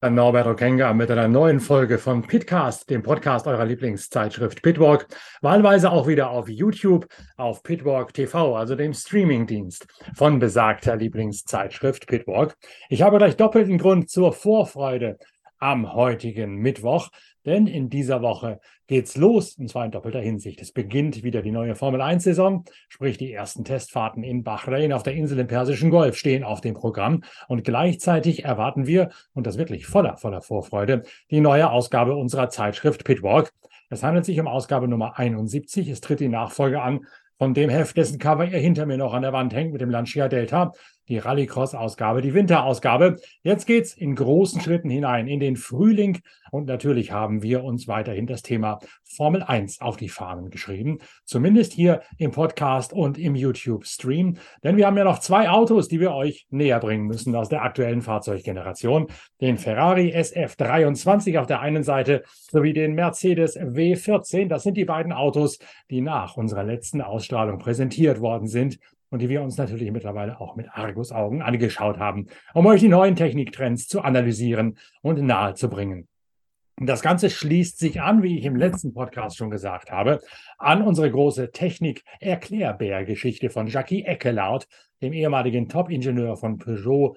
Engine. Norbert Okenga mit einer neuen Folge von Pitcast, dem Podcast eurer Lieblingszeitschrift Pitwalk. Wahlweise auch wieder auf YouTube, auf Pitwalk TV, also dem Streamingdienst von besagter Lieblingszeitschrift Pitwalk. Ich habe gleich doppelten Grund zur Vorfreude am heutigen Mittwoch, denn in dieser Woche geht's los, und zwar in doppelter Hinsicht. Es beginnt wieder die neue Formel 1-Saison, sprich die ersten Testfahrten in Bahrain auf der Insel im Persischen Golf stehen auf dem Programm. Und gleichzeitig erwarten wir, und das wirklich voller, voller Vorfreude, die neue Ausgabe unserer Zeitschrift Pitwalk. Es handelt sich um Ausgabe Nummer 71. Es tritt die Nachfolge an von dem Heft, dessen Cover ihr hinter mir noch an der Wand hängt mit dem Lancia Delta die Rallycross-Ausgabe, die Winterausgabe. Jetzt geht's in großen Schritten hinein in den Frühling. Und natürlich haben wir uns weiterhin das Thema Formel 1 auf die Fahnen geschrieben, zumindest hier im Podcast und im YouTube-Stream, denn wir haben ja noch zwei Autos, die wir euch näher bringen müssen aus der aktuellen Fahrzeuggeneration, den Ferrari SF23 auf der einen Seite sowie den Mercedes W14. Das sind die beiden Autos, die nach unserer letzten Ausstrahlung präsentiert worden sind und die wir uns natürlich mittlerweile auch mit Argusaugen angeschaut haben, um euch die neuen Techniktrends zu analysieren und nahezubringen. Das Ganze schließt sich an, wie ich im letzten Podcast schon gesagt habe, an unsere große Technik-Erklärbär-Geschichte von Jackie Eckelaut, dem ehemaligen Top-Ingenieur von Peugeot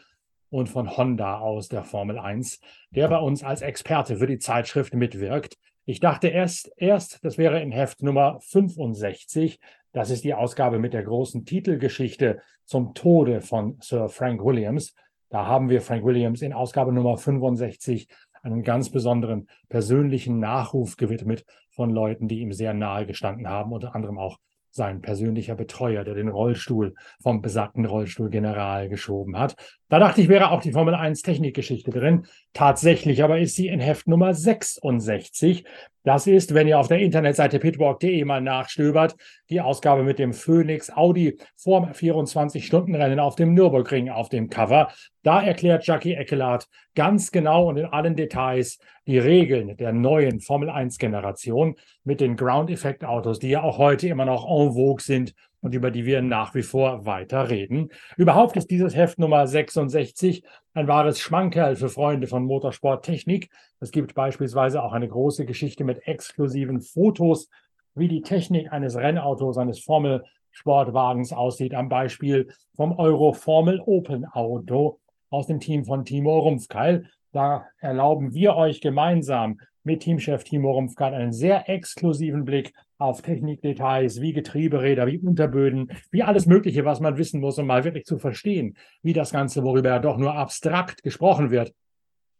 und von Honda aus der Formel 1, der bei uns als Experte für die Zeitschrift mitwirkt. Ich dachte erst, erst, das wäre in Heft Nummer 65, das ist die Ausgabe mit der großen Titelgeschichte zum Tode von Sir Frank Williams. Da haben wir Frank Williams in Ausgabe Nummer 65 einen ganz besonderen persönlichen Nachruf gewidmet von Leuten, die ihm sehr nahe gestanden haben, unter anderem auch sein persönlicher Betreuer, der den Rollstuhl vom besagten Rollstuhlgeneral geschoben hat. Da dachte ich, wäre auch die Formel 1 Technikgeschichte drin. Tatsächlich aber ist sie in Heft Nummer 66. Das ist, wenn ihr auf der Internetseite pitwalk.de mal nachstöbert, die Ausgabe mit dem Phoenix Audi vorm 24-Stunden-Rennen auf dem Nürburgring auf dem Cover. Da erklärt Jackie Eckelhardt ganz genau und in allen Details die Regeln der neuen Formel 1-Generation mit den Ground-Effekt-Autos, die ja auch heute immer noch en vogue sind und über die wir nach wie vor weiter reden. Überhaupt ist dieses Heft Nummer 66 ein wahres Schmankerl für Freunde von Motorsporttechnik. Es gibt beispielsweise auch eine große Geschichte mit exklusiven Fotos, wie die Technik eines Rennautos, eines Formel-Sportwagens aussieht, am Beispiel vom Euro Formel Open Auto aus dem Team von Timo Rumpfkeil. Da erlauben wir euch gemeinsam mit Teamchef Timo Rumpfkeil einen sehr exklusiven Blick auf Technikdetails wie Getrieberäder, wie Unterböden, wie alles Mögliche, was man wissen muss, um mal wirklich zu verstehen, wie das Ganze, worüber ja doch nur abstrakt gesprochen wird,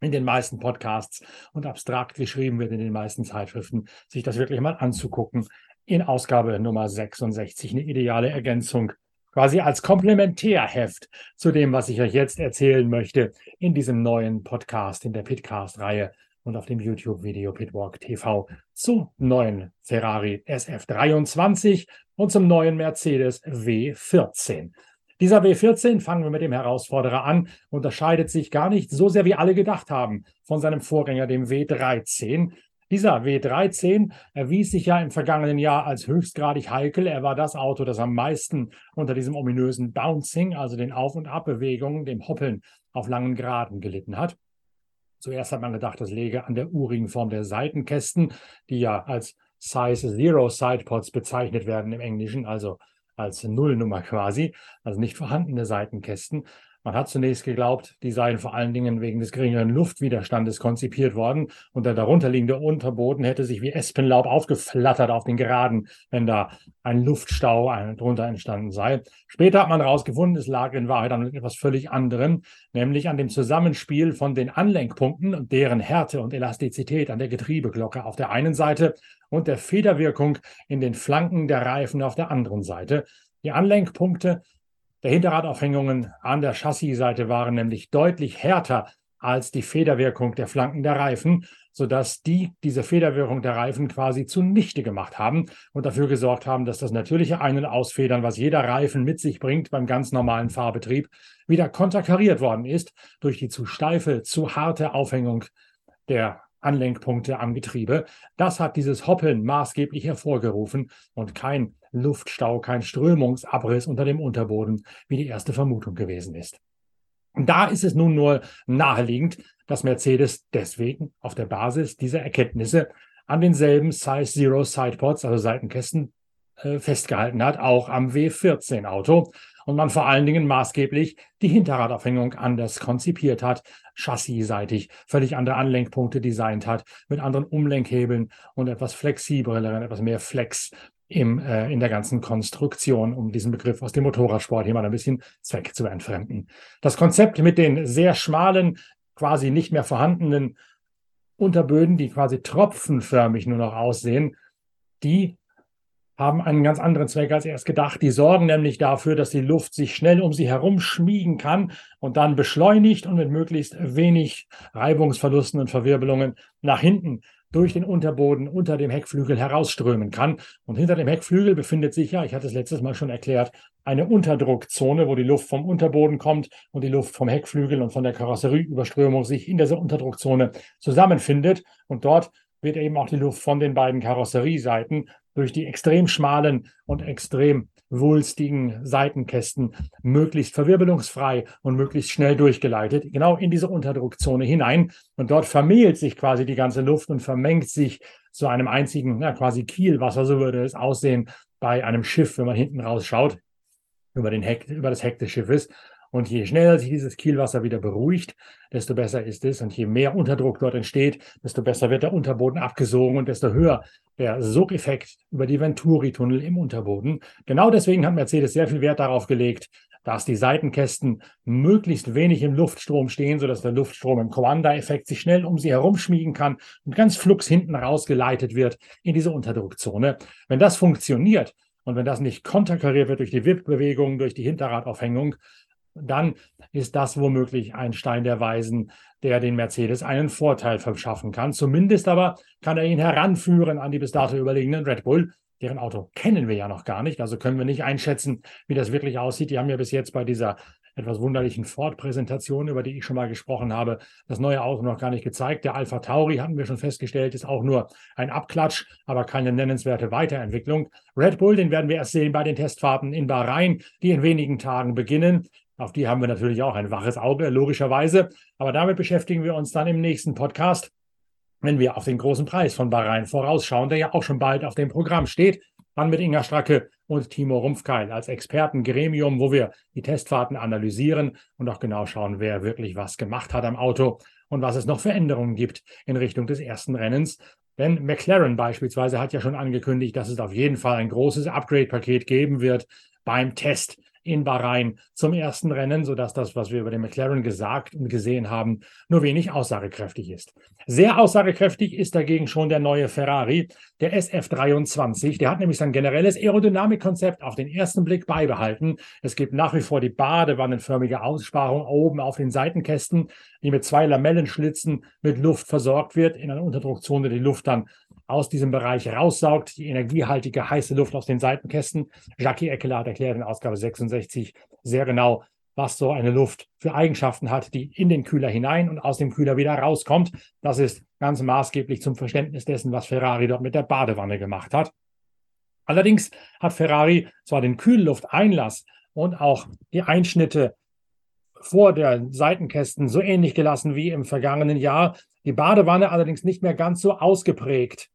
in den meisten Podcasts und abstrakt geschrieben wird in den meisten Zeitschriften, sich das wirklich mal anzugucken. In Ausgabe Nummer 66 eine ideale Ergänzung, quasi als Komplementärheft zu dem, was ich euch jetzt erzählen möchte in diesem neuen Podcast, in der Pitcast-Reihe und auf dem YouTube-Video Pitwalk TV zum neuen Ferrari SF23 und zum neuen Mercedes W14. Dieser W14, fangen wir mit dem Herausforderer an, unterscheidet sich gar nicht so sehr, wie alle gedacht haben, von seinem Vorgänger, dem W13. Dieser W13 erwies sich ja im vergangenen Jahr als höchstgradig heikel. Er war das Auto, das am meisten unter diesem ominösen Bouncing, also den Auf- und Abbewegungen, dem Hoppeln auf langen Graden gelitten hat. Zuerst hat man gedacht, das läge an der urigen Form der Seitenkästen, die ja als Size Zero Sidepods bezeichnet werden im Englischen, also als Nullnummer quasi, also nicht vorhandene Seitenkästen. Man hat zunächst geglaubt, die seien vor allen Dingen wegen des geringeren Luftwiderstandes konzipiert worden und der darunterliegende Unterboden hätte sich wie Espenlaub aufgeflattert auf den Geraden, wenn da ein Luftstau drunter entstanden sei. Später hat man herausgefunden, es lag in Wahrheit an etwas völlig anderem, nämlich an dem Zusammenspiel von den Anlenkpunkten und deren Härte und Elastizität an der Getriebeglocke auf der einen Seite und der Federwirkung in den Flanken der Reifen auf der anderen Seite. Die Anlenkpunkte der Hinterradaufhängungen an der Chassisseite waren nämlich deutlich härter als die Federwirkung der Flanken der Reifen, sodass die diese Federwirkung der Reifen quasi zunichte gemacht haben und dafür gesorgt haben, dass das natürliche Ein- und Ausfedern, was jeder Reifen mit sich bringt beim ganz normalen Fahrbetrieb, wieder konterkariert worden ist durch die zu steife, zu harte Aufhängung der Anlenkpunkte am Getriebe. Das hat dieses Hoppeln maßgeblich hervorgerufen und kein Luftstau, kein Strömungsabriss unter dem Unterboden, wie die erste Vermutung gewesen ist. Da ist es nun nur naheliegend, dass Mercedes deswegen auf der Basis dieser Erkenntnisse an denselben Size Zero Sidepods, also Seitenkästen, äh, festgehalten hat, auch am W14 Auto. Und man vor allen Dingen maßgeblich die Hinterradaufhängung anders konzipiert hat, chassisseitig völlig andere Anlenkpunkte designt hat, mit anderen Umlenkhebeln und etwas flexibleren, etwas mehr Flex im, äh, in der ganzen Konstruktion, um diesen Begriff aus dem Motorradsport hier mal ein bisschen Zweck zu entfremden. Das Konzept mit den sehr schmalen, quasi nicht mehr vorhandenen Unterböden, die quasi tropfenförmig nur noch aussehen, die haben einen ganz anderen Zweck als erst gedacht. Die sorgen nämlich dafür, dass die Luft sich schnell um sie herum schmiegen kann und dann beschleunigt und mit möglichst wenig Reibungsverlusten und Verwirbelungen nach hinten durch den Unterboden unter dem Heckflügel herausströmen kann. Und hinter dem Heckflügel befindet sich ja, ich hatte es letztes Mal schon erklärt, eine Unterdruckzone, wo die Luft vom Unterboden kommt und die Luft vom Heckflügel und von der Karosserieüberströmung sich in dieser Unterdruckzone zusammenfindet. Und dort wird eben auch die Luft von den beiden Karosserieseiten durch die extrem schmalen und extrem wulstigen Seitenkästen möglichst verwirbelungsfrei und möglichst schnell durchgeleitet, genau in diese Unterdruckzone hinein. Und dort vermehlt sich quasi die ganze Luft und vermengt sich zu einem einzigen, na, quasi Kielwasser, so würde es aussehen bei einem Schiff, wenn man hinten rausschaut, über, den Heck, über das Heck des Schiffes. Und je schneller sich dieses Kielwasser wieder beruhigt, desto besser ist es. Und je mehr Unterdruck dort entsteht, desto besser wird der Unterboden abgesogen und desto höher der Sogeffekt über die Venturi-Tunnel im Unterboden. Genau deswegen hat Mercedes sehr viel Wert darauf gelegt, dass die Seitenkästen möglichst wenig im Luftstrom stehen, sodass der Luftstrom im Coanda-Effekt sich schnell um sie herumschmiegen kann und ganz flugs hinten rausgeleitet wird in diese Unterdruckzone. Wenn das funktioniert und wenn das nicht konterkariert wird durch die Wippbewegung, durch die Hinterradaufhängung, dann ist das womöglich ein Stein der Weisen, der den Mercedes einen Vorteil verschaffen kann. Zumindest aber kann er ihn heranführen an die bis dato überlegenen Red Bull. Deren Auto kennen wir ja noch gar nicht, also können wir nicht einschätzen, wie das wirklich aussieht. Die haben ja bis jetzt bei dieser etwas wunderlichen Ford-Präsentation, über die ich schon mal gesprochen habe, das neue Auto noch gar nicht gezeigt. Der Alpha Tauri hatten wir schon festgestellt, ist auch nur ein Abklatsch, aber keine nennenswerte Weiterentwicklung. Red Bull, den werden wir erst sehen bei den Testfahrten in Bahrain, die in wenigen Tagen beginnen. Auf die haben wir natürlich auch ein waches Auge, logischerweise. Aber damit beschäftigen wir uns dann im nächsten Podcast, wenn wir auf den großen Preis von Bahrain vorausschauen, der ja auch schon bald auf dem Programm steht. Dann mit Inga Stracke und Timo Rumpfkeil als Expertengremium, wo wir die Testfahrten analysieren und auch genau schauen, wer wirklich was gemacht hat am Auto und was es noch für Änderungen gibt in Richtung des ersten Rennens. Denn McLaren beispielsweise hat ja schon angekündigt, dass es auf jeden Fall ein großes Upgrade-Paket geben wird beim Test in Bahrain zum ersten Rennen, sodass das, was wir über den McLaren gesagt und gesehen haben, nur wenig aussagekräftig ist. Sehr aussagekräftig ist dagegen schon der neue Ferrari, der SF23. Der hat nämlich sein generelles Aerodynamikkonzept auf den ersten Blick beibehalten. Es gibt nach wie vor die badewannenförmige Aussparung oben auf den Seitenkästen, die mit zwei Lamellenschlitzen mit Luft versorgt wird. In einer Unterdruckzone die Luft dann aus diesem Bereich raussaugt, die energiehaltige heiße Luft aus den Seitenkästen. Jackie Eckeler hat erklärt in Ausgabe 66 sehr genau, was so eine Luft für Eigenschaften hat, die in den Kühler hinein und aus dem Kühler wieder rauskommt. Das ist ganz maßgeblich zum Verständnis dessen, was Ferrari dort mit der Badewanne gemacht hat. Allerdings hat Ferrari zwar den Kühllufteinlass und auch die Einschnitte vor der Seitenkästen so ähnlich gelassen wie im vergangenen Jahr, die Badewanne allerdings nicht mehr ganz so ausgeprägt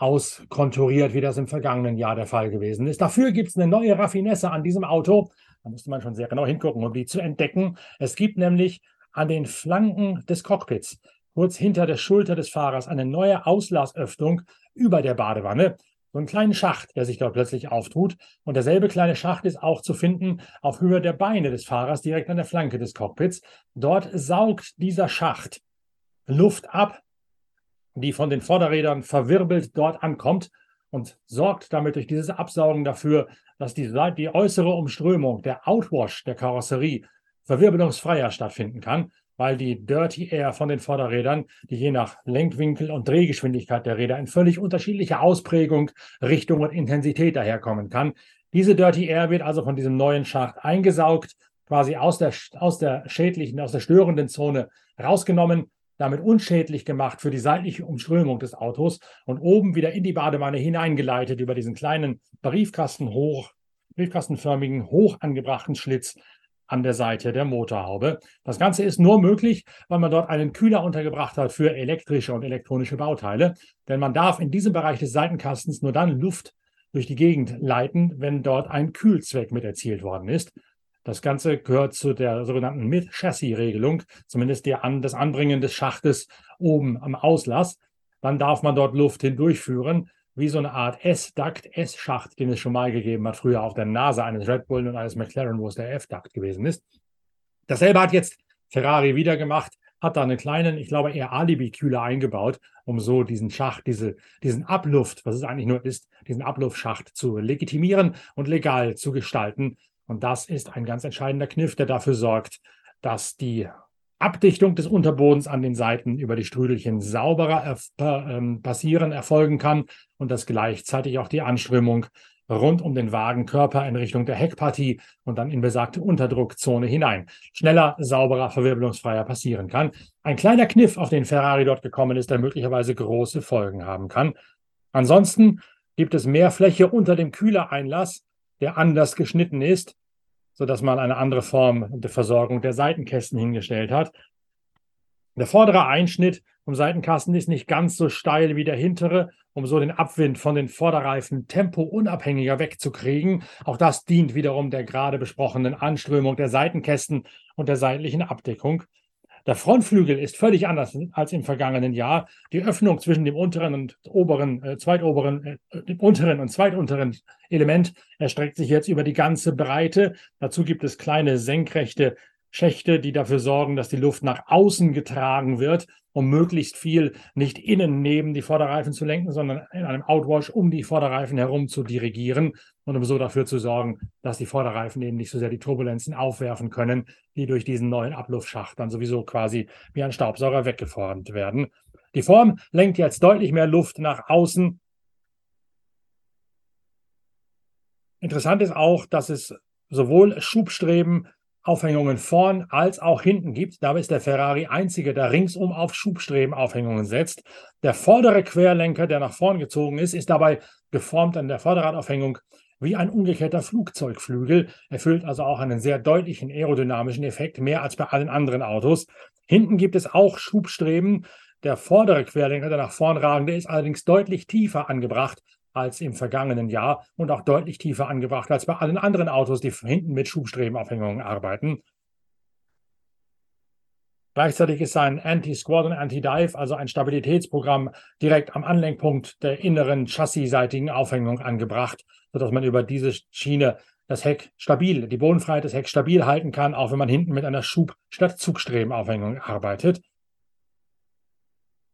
auskonturiert, wie das im vergangenen Jahr der Fall gewesen ist. Dafür gibt es eine neue Raffinesse an diesem Auto. Da müsste man schon sehr genau hingucken, um die zu entdecken. Es gibt nämlich an den Flanken des Cockpits, kurz hinter der Schulter des Fahrers, eine neue Auslassöffnung über der Badewanne. So einen kleinen Schacht, der sich dort plötzlich auftut. Und derselbe kleine Schacht ist auch zu finden auf Höhe der Beine des Fahrers, direkt an der Flanke des Cockpits. Dort saugt dieser Schacht Luft ab, die von den Vorderrädern verwirbelt dort ankommt und sorgt damit durch dieses Absaugen dafür, dass die, die äußere Umströmung, der Outwash der Karosserie verwirbelungsfreier stattfinden kann, weil die Dirty Air von den Vorderrädern, die je nach Lenkwinkel und Drehgeschwindigkeit der Räder in völlig unterschiedlicher Ausprägung, Richtung und Intensität daherkommen kann. Diese Dirty Air wird also von diesem neuen Schacht eingesaugt, quasi aus der, aus der schädlichen, aus der störenden Zone rausgenommen damit unschädlich gemacht für die seitliche Umströmung des Autos und oben wieder in die Badewanne hineingeleitet über diesen kleinen Briefkasten hoch, briefkastenförmigen, hoch angebrachten Schlitz an der Seite der Motorhaube. Das Ganze ist nur möglich, weil man dort einen Kühler untergebracht hat für elektrische und elektronische Bauteile. Denn man darf in diesem Bereich des Seitenkastens nur dann Luft durch die Gegend leiten, wenn dort ein Kühlzweck mit erzielt worden ist. Das Ganze gehört zu der sogenannten Mid-Chassis-Regelung, zumindest der An das Anbringen des Schachtes oben am Auslass. Dann darf man dort Luft hindurchführen, wie so eine Art S-Duct, S-Schacht, den es schon mal gegeben hat, früher auf der Nase eines Red Bull und eines McLaren, wo es der F-Duct gewesen ist. Dasselbe hat jetzt Ferrari wieder gemacht, hat da einen kleinen, ich glaube eher Alibi-Kühler eingebaut, um so diesen Schacht, diese, diesen Abluft, was es eigentlich nur ist, diesen Abluftschacht zu legitimieren und legal zu gestalten. Und das ist ein ganz entscheidender Kniff, der dafür sorgt, dass die Abdichtung des Unterbodens an den Seiten über die Strüdelchen sauberer ähm, passieren, erfolgen kann und dass gleichzeitig auch die Anströmung rund um den Wagenkörper in Richtung der Heckpartie und dann in besagte Unterdruckzone hinein schneller, sauberer, verwirbelungsfreier passieren kann. Ein kleiner Kniff, auf den Ferrari dort gekommen ist, der möglicherweise große Folgen haben kann. Ansonsten gibt es mehr Fläche unter dem Kühlereinlass, der anders geschnitten ist, sodass man eine andere Form der Versorgung der Seitenkästen hingestellt hat. Der vordere Einschnitt vom Seitenkasten ist nicht ganz so steil wie der hintere, um so den Abwind von den Vorderreifen tempounabhängiger wegzukriegen. Auch das dient wiederum der gerade besprochenen Anströmung der Seitenkästen und der seitlichen Abdeckung. Der Frontflügel ist völlig anders als im vergangenen Jahr. Die Öffnung zwischen dem unteren und oberen, äh, zweitoberen, äh, dem unteren und zweitunteren Element erstreckt sich jetzt über die ganze Breite. Dazu gibt es kleine senkrechte Schächte, die dafür sorgen, dass die Luft nach außen getragen wird, um möglichst viel nicht innen neben die Vorderreifen zu lenken, sondern in einem Outwash um die Vorderreifen herum zu dirigieren und um so dafür zu sorgen, dass die Vorderreifen eben nicht so sehr die Turbulenzen aufwerfen können, die durch diesen neuen Abluftschacht dann sowieso quasi wie ein Staubsauger weggeformt werden. Die Form lenkt jetzt deutlich mehr Luft nach außen. Interessant ist auch, dass es sowohl Schubstreben Aufhängungen vorn als auch hinten gibt. Dabei ist der Ferrari einzige, der ringsum auf Schubstreben Aufhängungen setzt. Der vordere Querlenker, der nach vorn gezogen ist, ist dabei geformt an der Vorderradaufhängung wie ein umgekehrter Flugzeugflügel, erfüllt also auch einen sehr deutlichen aerodynamischen Effekt, mehr als bei allen anderen Autos. Hinten gibt es auch Schubstreben. Der vordere Querlenker, der nach vorn ragende, ist allerdings deutlich tiefer angebracht als im vergangenen Jahr und auch deutlich tiefer angebracht als bei allen anderen Autos, die hinten mit Schubstrebenaufhängungen arbeiten. Gleichzeitig ist ein Anti-Squat und Anti-Dive, also ein Stabilitätsprogramm, direkt am Anlenkpunkt der inneren chassisseitigen Aufhängung angebracht, sodass man über diese Schiene das Heck stabil, die Bodenfreiheit des Hecks stabil halten kann, auch wenn man hinten mit einer Schub- statt Zugstrebenaufhängung arbeitet.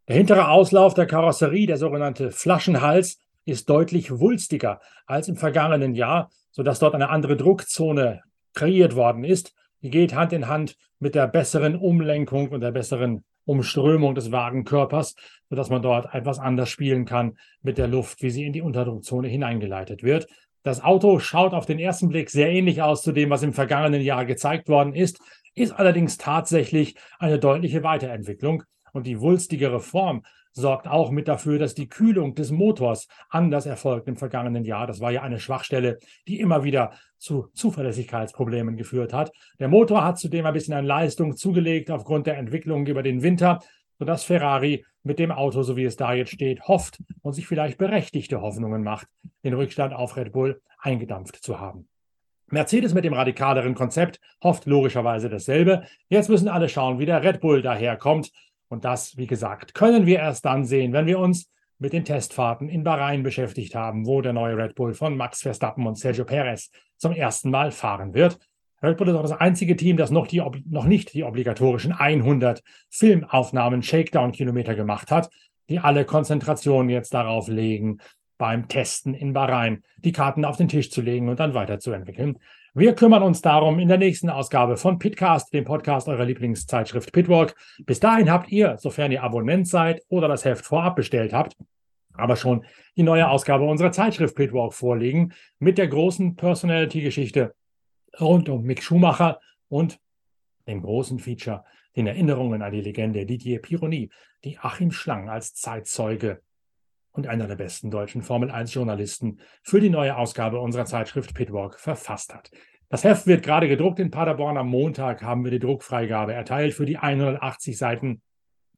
Der hintere Auslauf der Karosserie, der sogenannte Flaschenhals, ist deutlich wulstiger als im vergangenen Jahr, sodass dort eine andere Druckzone kreiert worden ist. Die geht Hand in Hand mit der besseren Umlenkung und der besseren Umströmung des Wagenkörpers, sodass man dort etwas anders spielen kann mit der Luft, wie sie in die Unterdruckzone hineingeleitet wird. Das Auto schaut auf den ersten Blick sehr ähnlich aus zu dem, was im vergangenen Jahr gezeigt worden ist, ist allerdings tatsächlich eine deutliche Weiterentwicklung und die wulstigere Form sorgt auch mit dafür, dass die Kühlung des Motors anders erfolgt im vergangenen Jahr. Das war ja eine Schwachstelle, die immer wieder zu Zuverlässigkeitsproblemen geführt hat. Der Motor hat zudem ein bisschen an Leistung zugelegt aufgrund der Entwicklung über den Winter, sodass Ferrari mit dem Auto, so wie es da jetzt steht, hofft und sich vielleicht berechtigte Hoffnungen macht, den Rückstand auf Red Bull eingedampft zu haben. Mercedes mit dem radikaleren Konzept hofft logischerweise dasselbe. Jetzt müssen alle schauen, wie der Red Bull daherkommt. Und das, wie gesagt, können wir erst dann sehen, wenn wir uns mit den Testfahrten in Bahrain beschäftigt haben, wo der neue Red Bull von Max Verstappen und Sergio Perez zum ersten Mal fahren wird. Red Bull ist auch das einzige Team, das noch, die, noch nicht die obligatorischen 100 Filmaufnahmen Shakedown-Kilometer gemacht hat, die alle Konzentration jetzt darauf legen, beim Testen in Bahrain die Karten auf den Tisch zu legen und dann weiterzuentwickeln. Wir kümmern uns darum in der nächsten Ausgabe von Pitcast, dem Podcast eurer Lieblingszeitschrift Pitwalk. Bis dahin habt ihr, sofern ihr Abonnent seid oder das Heft vorab bestellt habt, aber schon die neue Ausgabe unserer Zeitschrift Pitwalk vorliegen mit der großen Personality-Geschichte rund um Mick Schumacher und dem großen Feature, den Erinnerungen an die Legende Didier Pironi, die Achim Schlang als Zeitzeuge und einer der besten deutschen Formel 1 Journalisten für die neue Ausgabe unserer Zeitschrift Pitwalk verfasst hat. Das Heft wird gerade gedruckt in Paderborn. Am Montag haben wir die Druckfreigabe erteilt für die 180 Seiten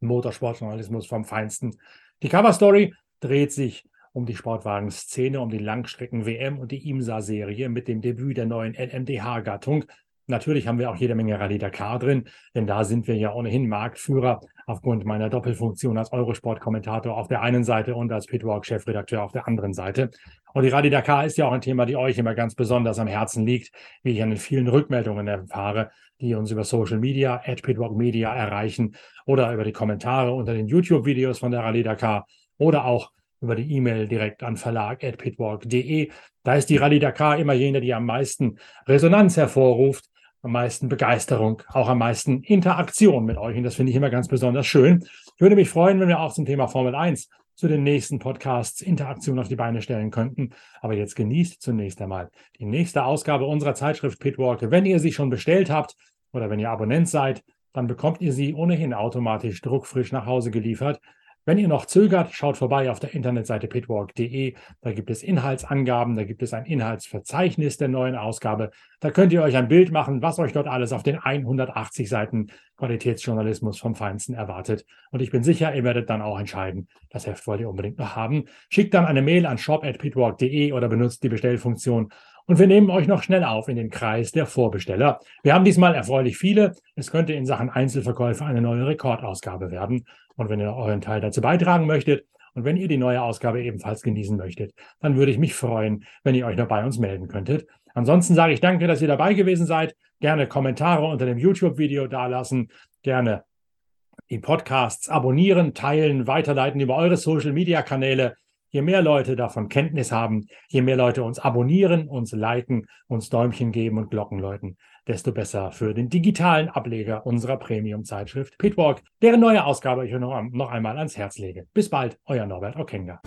Motorsportjournalismus vom Feinsten. Die Coverstory dreht sich um die Sportwagenszene, um die Langstrecken-WM und die IMSA-Serie mit dem Debüt der neuen LMDH-Gattung. Natürlich haben wir auch jede Menge Rallye Dakar drin, denn da sind wir ja ohnehin Marktführer aufgrund meiner Doppelfunktion als Eurosport-Kommentator auf der einen Seite und als Pitwalk-Chefredakteur auf der anderen Seite. Und die Rallye Dakar ist ja auch ein Thema, die euch immer ganz besonders am Herzen liegt, wie ich an den vielen Rückmeldungen erfahre, die uns über Social Media, at Pitwalk Media erreichen oder über die Kommentare unter den YouTube-Videos von der Rallye Dakar oder auch über die E-Mail direkt an verlag.pitwalk.de. Da ist die Rallye Dakar immer jene, die am meisten Resonanz hervorruft am meisten Begeisterung, auch am meisten Interaktion mit euch. Und das finde ich immer ganz besonders schön. Ich würde mich freuen, wenn wir auch zum Thema Formel 1 zu den nächsten Podcasts Interaktion auf die Beine stellen könnten. Aber jetzt genießt zunächst einmal die nächste Ausgabe unserer Zeitschrift Pitwalk. Wenn ihr sie schon bestellt habt oder wenn ihr Abonnent seid, dann bekommt ihr sie ohnehin automatisch druckfrisch nach Hause geliefert. Wenn ihr noch zögert, schaut vorbei auf der Internetseite pitwalk.de. Da gibt es Inhaltsangaben, da gibt es ein Inhaltsverzeichnis der neuen Ausgabe. Da könnt ihr euch ein Bild machen, was euch dort alles auf den 180 Seiten Qualitätsjournalismus vom Feinsten erwartet. Und ich bin sicher, ihr werdet dann auch entscheiden, das Heft wollt ihr unbedingt noch haben. Schickt dann eine Mail an shop.pitwalk.de oder benutzt die Bestellfunktion und wir nehmen euch noch schnell auf in den Kreis der Vorbesteller. Wir haben diesmal erfreulich viele. Es könnte in Sachen Einzelverkäufe eine neue Rekordausgabe werden. Und wenn ihr euren Teil dazu beitragen möchtet und wenn ihr die neue Ausgabe ebenfalls genießen möchtet, dann würde ich mich freuen, wenn ihr euch noch bei uns melden könntet. Ansonsten sage ich danke, dass ihr dabei gewesen seid. Gerne Kommentare unter dem YouTube-Video dalassen. Gerne die Podcasts abonnieren, teilen, weiterleiten über eure Social-Media-Kanäle. Je mehr Leute davon Kenntnis haben, je mehr Leute uns abonnieren, uns liken, uns Däumchen geben und Glocken läuten, desto besser für den digitalen Ableger unserer Premium-Zeitschrift Pitwalk, deren neue Ausgabe ich euch noch, noch einmal ans Herz lege. Bis bald, euer Norbert Okenga.